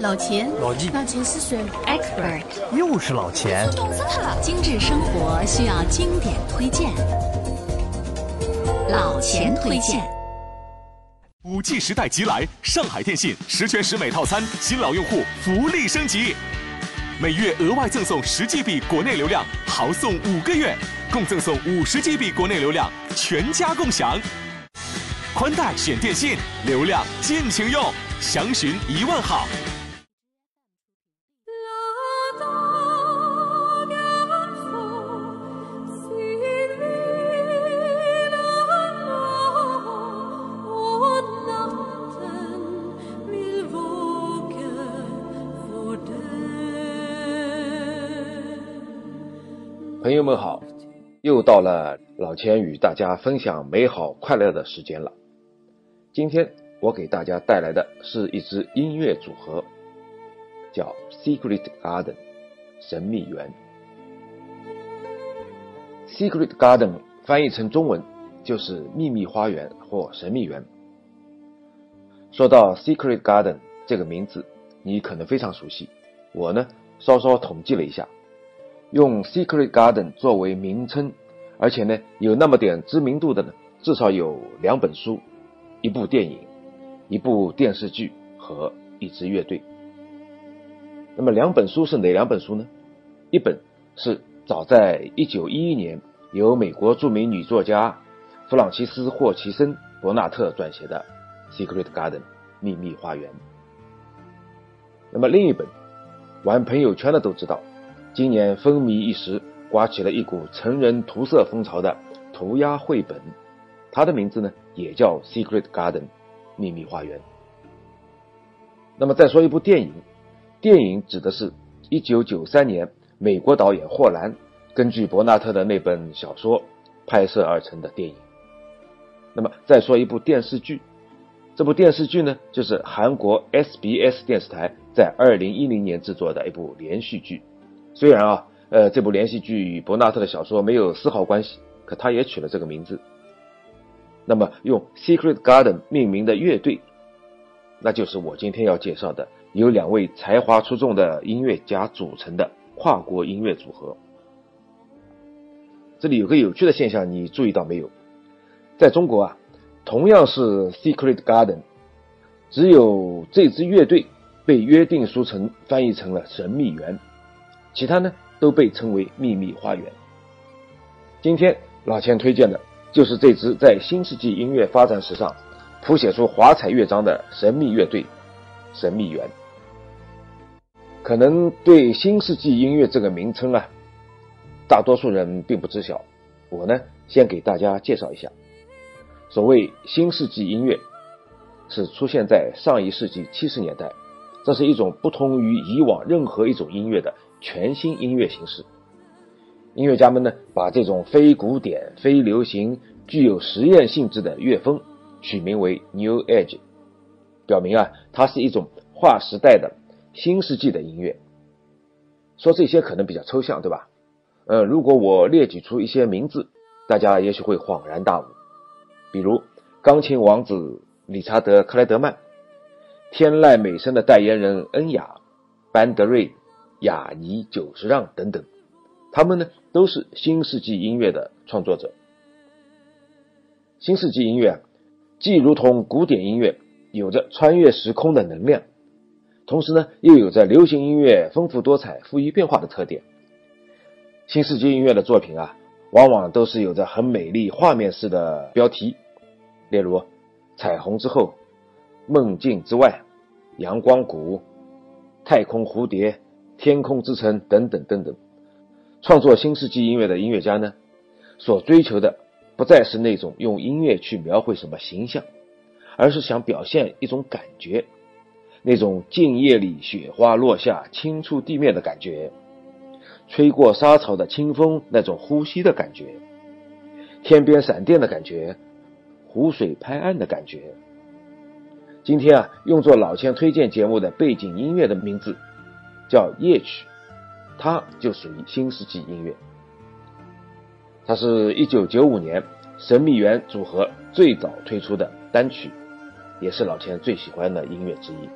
老钱，老纪，老钱是谁？Expert，又是老钱。懂死他了！精致生活需要经典推荐，老钱推荐。五 G 时代即来，上海电信十全十美套餐，新老用户福利升级，每月额外赠送十 GB 国内流量，豪送五个月，共赠送五十 GB 国内流量，全家共享。宽带选电信，流量尽情用，详询一万号。朋友们好，又到了老钱与大家分享美好快乐的时间了。今天我给大家带来的是一支音乐组合，叫 Secret Garden 神秘园。Secret Garden 翻译成中文就是秘密花园或神秘园。说到 Secret Garden 这个名字，你可能非常熟悉。我呢稍稍统计了一下，用 Secret Garden 作为名称，而且呢有那么点知名度的呢，至少有两本书。一部电影、一部电视剧和一支乐队。那么两本书是哪两本书呢？一本是早在一九一一年由美国著名女作家弗朗西斯·霍奇森·伯纳特撰写的《Secret Garden》秘密花园。那么另一本，玩朋友圈的都知道，今年风靡一时，刮起了一股成人涂色风潮的涂鸦绘本。它的名字呢，也叫《Secret Garden》秘密花园。那么再说一部电影，电影指的是1993年美国导演霍兰根据伯纳特的那本小说拍摄而成的电影。那么再说一部电视剧，这部电视剧呢，就是韩国 SBS 电视台在2010年制作的一部连续剧。虽然啊，呃，这部连续剧与伯纳特的小说没有丝毫关系，可他也取了这个名字。那么，用 Secret Garden 命名的乐队，那就是我今天要介绍的由两位才华出众的音乐家组成的跨国音乐组合。这里有个有趣的现象，你注意到没有？在中国啊，同样是 Secret Garden，只有这支乐队被约定俗成翻译成了神秘园，其他呢都被称为秘密花园。今天老钱推荐的。就是这支在新世纪音乐发展史上谱写出华彩乐章的神秘乐队——神秘园。可能对新世纪音乐这个名称啊，大多数人并不知晓。我呢，先给大家介绍一下。所谓新世纪音乐，是出现在上一世纪七十年代，这是一种不同于以往任何一种音乐的全新音乐形式。音乐家们呢，把这种非古典、非流行、具有实验性质的乐风取名为 New Age，表明啊，它是一种划时代的新世纪的音乐。说这些可能比较抽象，对吧？呃，如果我列举出一些名字，大家也许会恍然大悟。比如钢琴王子理查德·克莱德曼、天籁美声的代言人恩雅、班德瑞、雅尼久石让等等。他们呢，都是新世纪音乐的创作者。新世纪音乐啊既如同古典音乐有着穿越时空的能量，同时呢，又有着流行音乐丰富多彩、富于变化的特点。新世纪音乐的作品啊，往往都是有着很美丽画面式的标题，例如《彩虹之后》《梦境之外》《阳光谷》《太空蝴蝶》《天空之城》等等等等。创作新世纪音乐的音乐家呢，所追求的不再是那种用音乐去描绘什么形象，而是想表现一种感觉，那种静夜里雪花落下轻触地面的感觉，吹过沙草的清风那种呼吸的感觉，天边闪电的感觉，湖水拍岸的感觉。今天啊，用作老千推荐节目的背景音乐的名字叫夜曲。它就属于新世纪音乐，它是一九九五年神秘园组合最早推出的单曲，也是老钱最喜欢的音乐之一。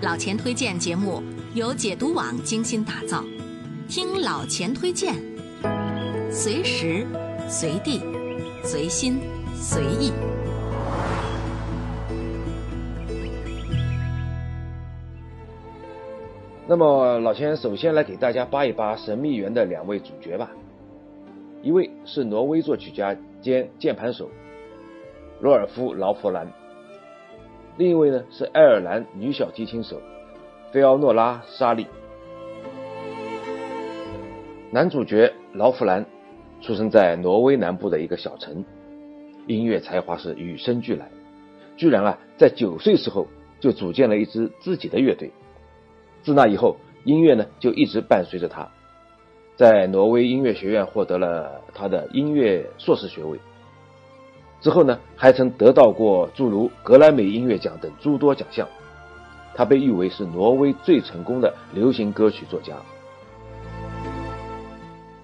老钱推荐节目由解读网精心打造，听老钱推荐，随时随地随心随意。那么，老钱首先来给大家扒一扒《神秘园》的两位主角吧。一位是挪威作曲家兼键盘手罗尔夫·劳弗兰，另一位呢是爱尔兰女小提琴手菲奥诺拉·沙利。男主角劳弗兰出生在挪威南部的一个小城，音乐才华是与生俱来，居然啊在九岁时候就组建了一支自己的乐队。自那以后，音乐呢就一直伴随着他。在挪威音乐学院获得了他的音乐硕士学位，之后呢，还曾得到过诸如格莱美音乐奖等诸多奖项。他被誉为是挪威最成功的流行歌曲作家。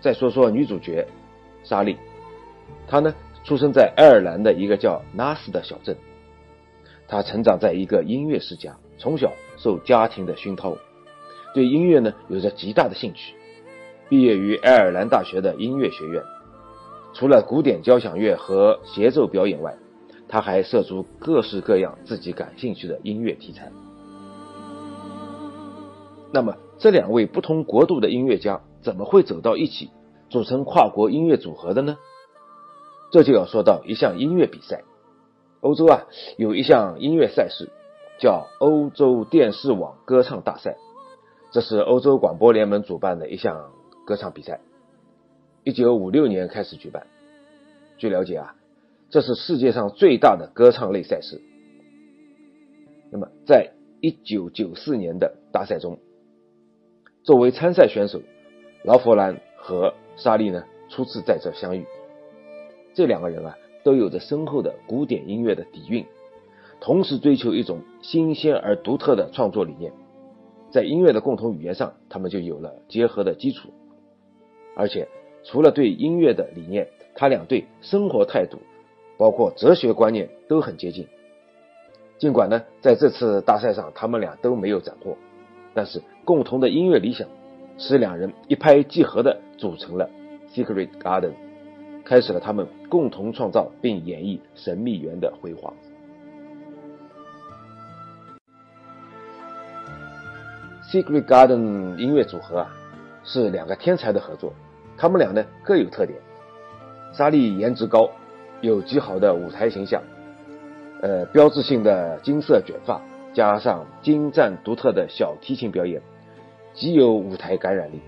再说说女主角莎莉，她呢出生在爱尔兰的一个叫拉斯的小镇，她成长在一个音乐世家，从小受家庭的熏陶，对音乐呢有着极大的兴趣。毕业于爱尔兰大学的音乐学院，除了古典交响乐和协奏表演外，他还涉足各式各样自己感兴趣的音乐题材。那么，这两位不同国度的音乐家怎么会走到一起，组成跨国音乐组合的呢？这就要说到一项音乐比赛。欧洲啊，有一项音乐赛事，叫欧洲电视网歌唱大赛，这是欧洲广播联盟主办的一项。歌唱比赛，一九五六年开始举办。据了解啊，这是世界上最大的歌唱类赛事。那么，在一九九四年的大赛中，作为参赛选手，劳弗兰和沙利呢初次在这相遇。这两个人啊，都有着深厚的古典音乐的底蕴，同时追求一种新鲜而独特的创作理念，在音乐的共同语言上，他们就有了结合的基础。而且，除了对音乐的理念，他俩对生活态度，包括哲学观念都很接近。尽管呢，在这次大赛上他们俩都没有斩获，但是共同的音乐理想，使两人一拍即合的组成了 Secret Garden，开始了他们共同创造并演绎神秘园的辉煌。Secret Garden 音乐组合啊，是两个天才的合作。他们俩呢各有特点，莎莉颜值高，有极好的舞台形象，呃，标志性的金色卷发加上精湛独特的小提琴表演，极有舞台感染力。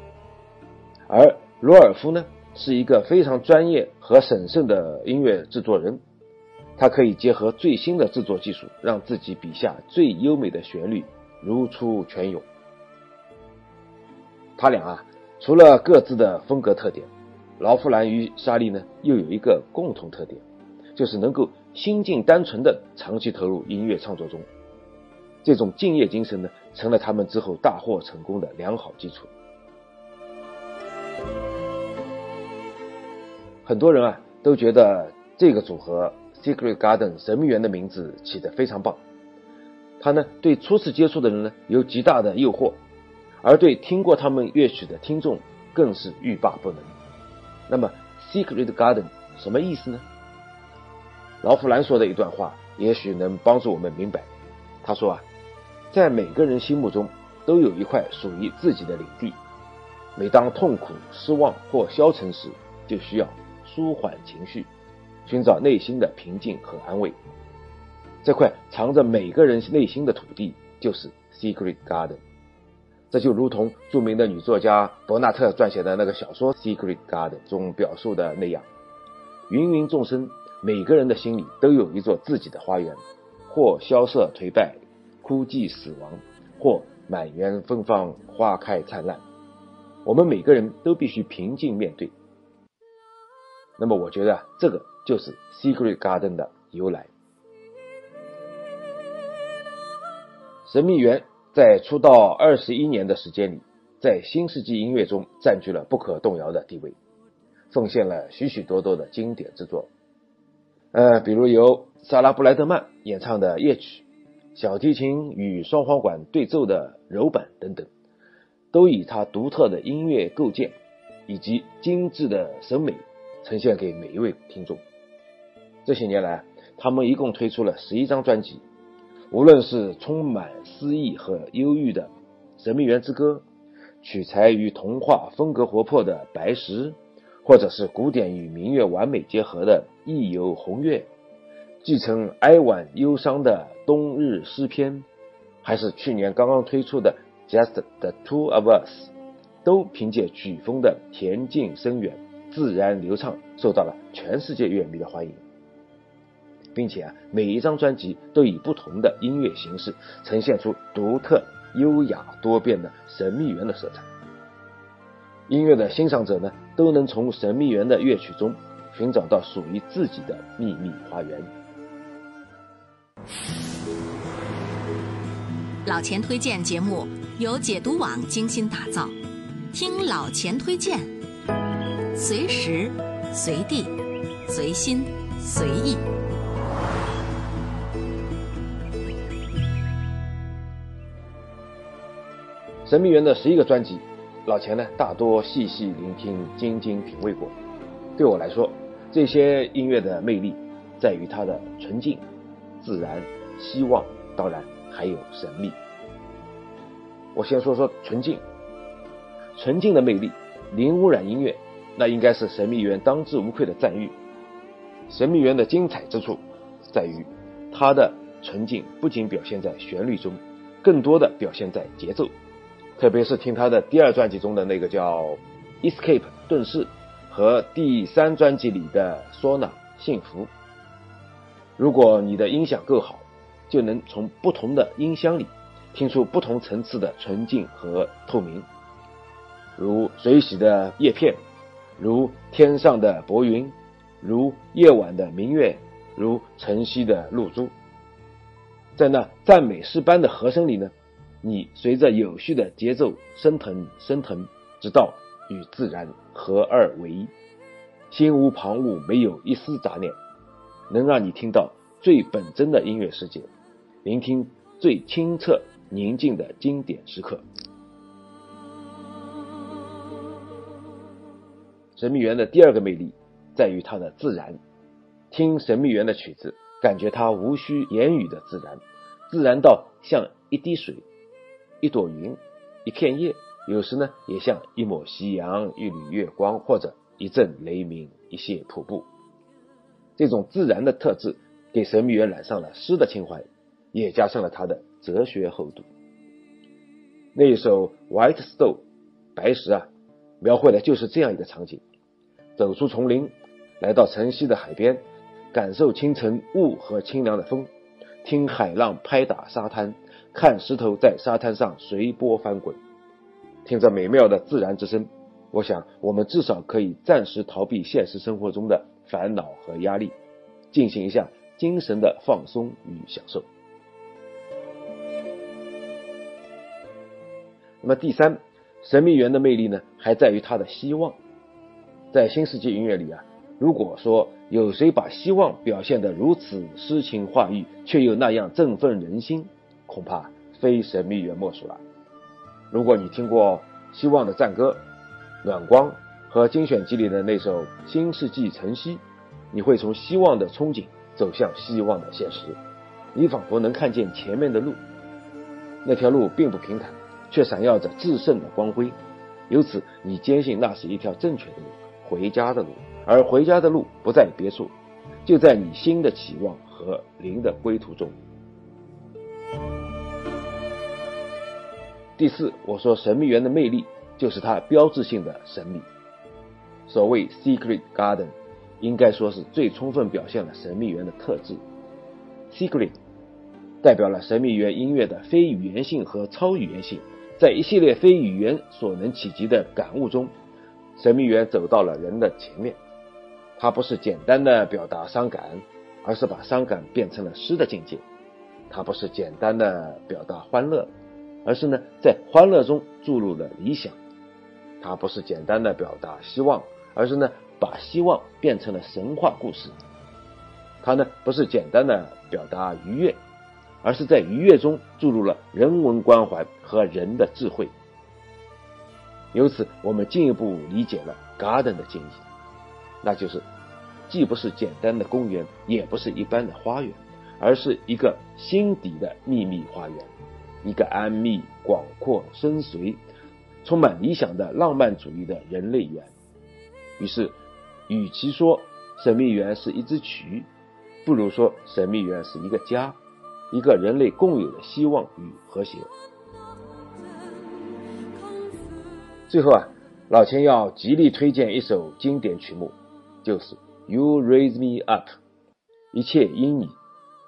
而罗尔夫呢是一个非常专业和审慎的音乐制作人，他可以结合最新的制作技术，让自己笔下最优美的旋律如出泉涌。他俩啊。除了各自的风格特点，劳夫兰与莎莉呢又有一个共同特点，就是能够心境单纯的长期投入音乐创作中。这种敬业精神呢，成了他们之后大获成功的良好基础。很多人啊都觉得这个组合 Secret Garden 神秘园的名字起得非常棒，它呢对初次接触的人呢有极大的诱惑。而对听过他们乐曲的听众更是欲罢不能。那么，Secret Garden 什么意思呢？劳弗兰说的一段话，也许能帮助我们明白。他说啊，在每个人心目中都有一块属于自己的领地。每当痛苦、失望或消沉时，就需要舒缓情绪，寻找内心的平静和安慰。这块藏着每个人内心的土地，就是 Secret Garden。这就如同著名的女作家伯纳特撰写的那个小说《Secret Garden》中表述的那样，芸芸众生，每个人的心里都有一座自己的花园，或萧瑟颓败，枯寂死亡，或满园芬芳，花开灿烂。我们每个人都必须平静面对。那么，我觉得这个就是 Secret Garden 的由来，神秘园。在出道二十一年的时间里，在新世纪音乐中占据了不可动摇的地位，奉献了许许多多的经典之作。呃，比如由萨拉布莱德曼演唱的夜曲，小提琴与双簧管对奏的柔板等等，都以他独特的音乐构建以及精致的审美呈现给每一位听众。这些年来，他们一共推出了十一张专辑，无论是充满诗意和忧郁的《神秘园之歌》，取材于童话、风格活泼的《白石》，或者是古典与民乐完美结合的《意游红月》。继承哀婉忧伤的冬日诗篇，还是去年刚刚推出的《Just the Two of Us》，都凭借曲风的恬静深远、自然流畅，受到了全世界乐迷的欢迎，并且啊，每一张专辑都以不同的音乐形式呈现出独特、优雅、多变的神秘园的色彩。音乐的欣赏者呢，都能从神秘园的乐曲中寻找到属于自己的秘密花园。老钱推荐节目由解读网精心打造，听老钱推荐，随时随地随心随意。神秘园的十一个专辑，老钱呢大多细细聆听、精精品味过。对我来说，这些音乐的魅力在于它的纯净。自然，希望，当然还有神秘。我先说说纯净，纯净的魅力，零污染音乐，那应该是神秘园当之无愧的赞誉。神秘园的精彩之处，在于它的纯净不仅表现在旋律中，更多的表现在节奏。特别是听他的第二专辑中的那个叫《Escape》遁世，和第三专辑里的《Sona》幸福。如果你的音响够好，就能从不同的音箱里听出不同层次的纯净和透明，如水洗的叶片，如天上的薄云，如夜晚的明月，如晨曦的露珠。在那赞美诗般的和声里呢，你随着有序的节奏升腾升腾，直到与自然合二为一，心无旁骛，没有一丝杂念。能让你听到最本真的音乐世界，聆听最清澈宁静的经典时刻。神秘园的第二个魅力在于它的自然。听神秘园的曲子，感觉它无需言语的自然，自然到像一滴水、一朵云、一片叶，有时呢也像一抹夕阳、一缕月光，或者一阵雷鸣、一泻瀑布。这种自然的特质，给神秘园染上了诗的情怀，也加上了它的哲学厚度。那一首《White Stone》白石啊，描绘的就是这样一个场景：走出丛林，来到晨曦的海边，感受清晨雾和清凉的风，听海浪拍打沙滩，看石头在沙滩上随波翻滚，听着美妙的自然之声。我想，我们至少可以暂时逃避现实生活中的。烦恼和压力，进行一下精神的放松与享受。那么第三，神秘园的魅力呢，还在于它的希望。在新世纪音乐里啊，如果说有谁把希望表现得如此诗情画意，却又那样振奋人心，恐怕非神秘园莫属了。如果你听过《希望的赞歌》《暖光》。和精选集里的那首《新世纪晨曦》，你会从希望的憧憬走向希望的现实，你仿佛能看见前面的路，那条路并不平坦，却闪耀着制胜的光辉。由此，你坚信那是一条正确的路，回家的路，而回家的路不在别处，就在你新的期望和灵的归途中。第四，我说神秘园的魅力就是它标志性的神秘。所谓 Secret Garden，应该说是最充分表现了神秘园的特质。Secret 代表了神秘园音乐的非语言性和超语言性，在一系列非语言所能企及的感悟中，神秘园走到了人的前面。它不是简单的表达伤感，而是把伤感变成了诗的境界；它不是简单的表达欢乐，而是呢在欢乐中注入了理想；它不是简单的表达希望。而是呢，把希望变成了神话故事。它呢，不是简单的表达愉悦，而是在愉悦中注入了人文关怀和人的智慧。由此，我们进一步理解了 garden 的定义，那就是既不是简单的公园，也不是一般的花园，而是一个心底的秘密花园，一个安谧、广阔、深邃、充满理想的浪漫主义的人类园。于是，与其说神秘园是一支曲，不如说神秘园是一个家，一个人类共有的希望与和谐。最后啊，老千要极力推荐一首经典曲目，就是《You Raise Me Up》，一切因你，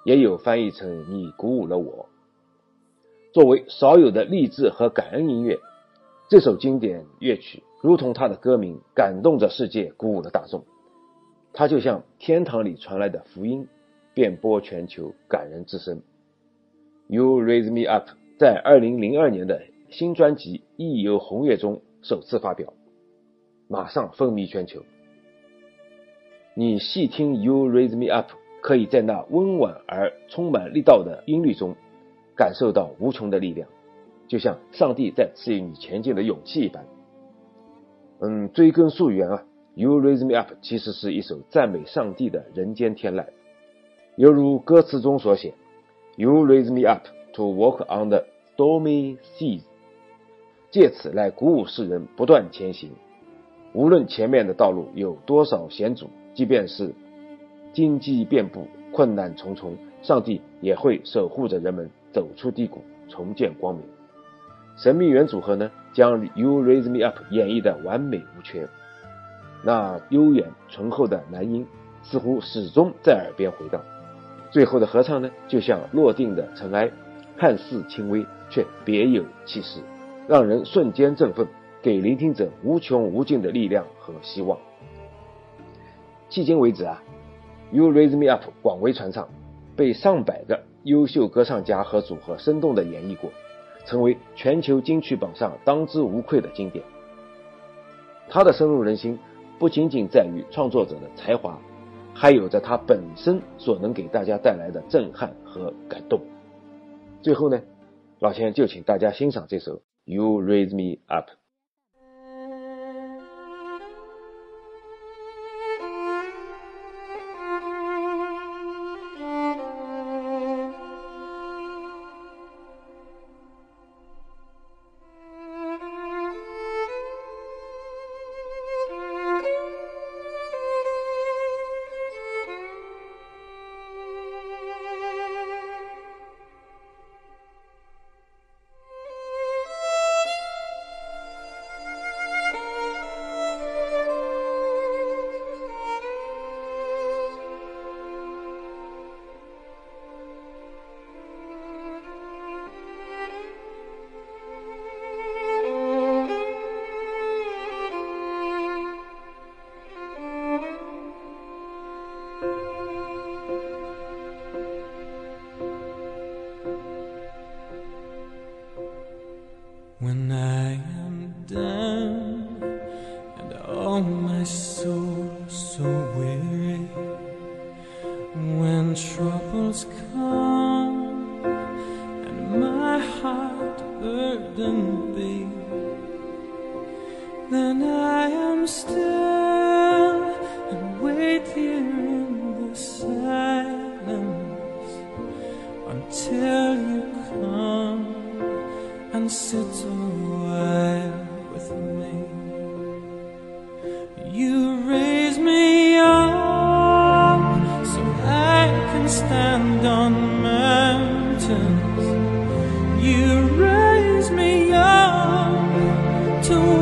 也有翻译成“你鼓舞了我”。作为少有的励志和感恩音乐，这首经典乐曲如同它的歌名，感动着世界，鼓舞了大众。它就像天堂里传来的福音，遍播全球，感人至深。《You Raise Me Up》在二零零二年的新专辑《意游红月》中。首次发表，马上风靡全球。你细听《You Raise Me Up》，可以在那温婉而充满力道的音律中，感受到无穷的力量，就像上帝在赐予你前进的勇气一般。嗯，追根溯源啊，《You Raise Me Up》其实是一首赞美上帝的人间天籁，犹如歌词中所写：“You raise me up to walk on the stormy seas。”借此来鼓舞世人不断前行，无论前面的道路有多少险阻，即便是荆棘遍布、困难重重，上帝也会守护着人们走出低谷，重见光明。神秘园组合呢，将《You Raise Me Up》演绎的完美无缺，那悠远醇厚的男音似乎始终在耳边回荡。最后的合唱呢，就像落定的尘埃，看似轻微，却别有气势。让人瞬间振奋，给聆听者无穷无尽的力量和希望。迄今为止啊，《You Raise Me Up》广为传唱，被上百个优秀歌唱家和组合生动的演绎过，成为全球金曲榜上当之无愧的经典。它的深入人心，不仅仅在于创作者的才华，还有着它本身所能给大家带来的震撼和感动。最后呢，老钱就请大家欣赏这首。You raise me up. When I am down and all my soul so weary. You raise me up to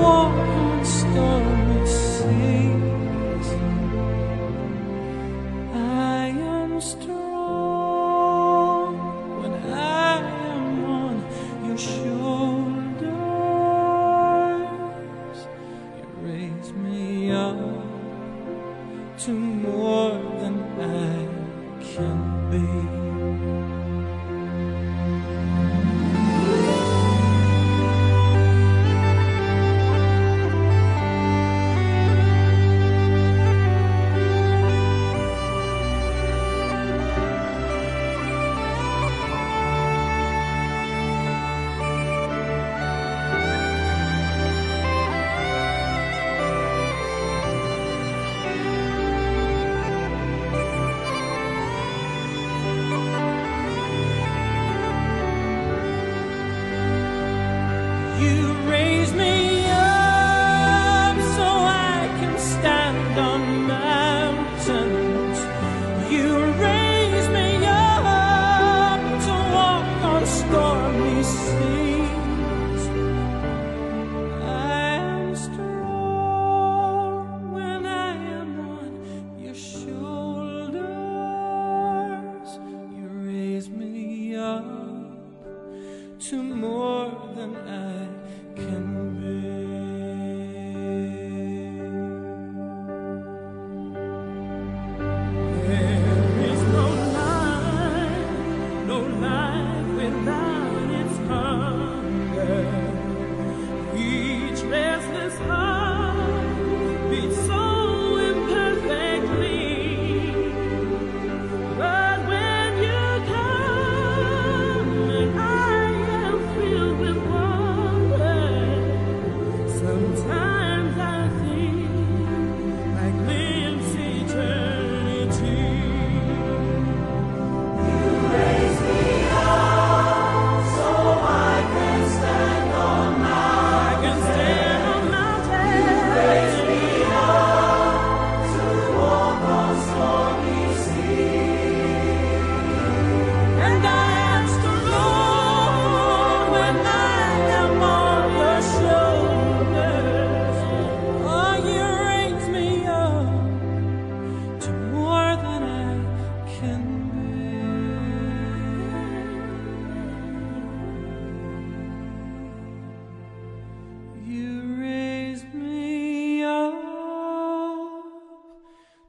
to more than I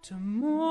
tomorrow.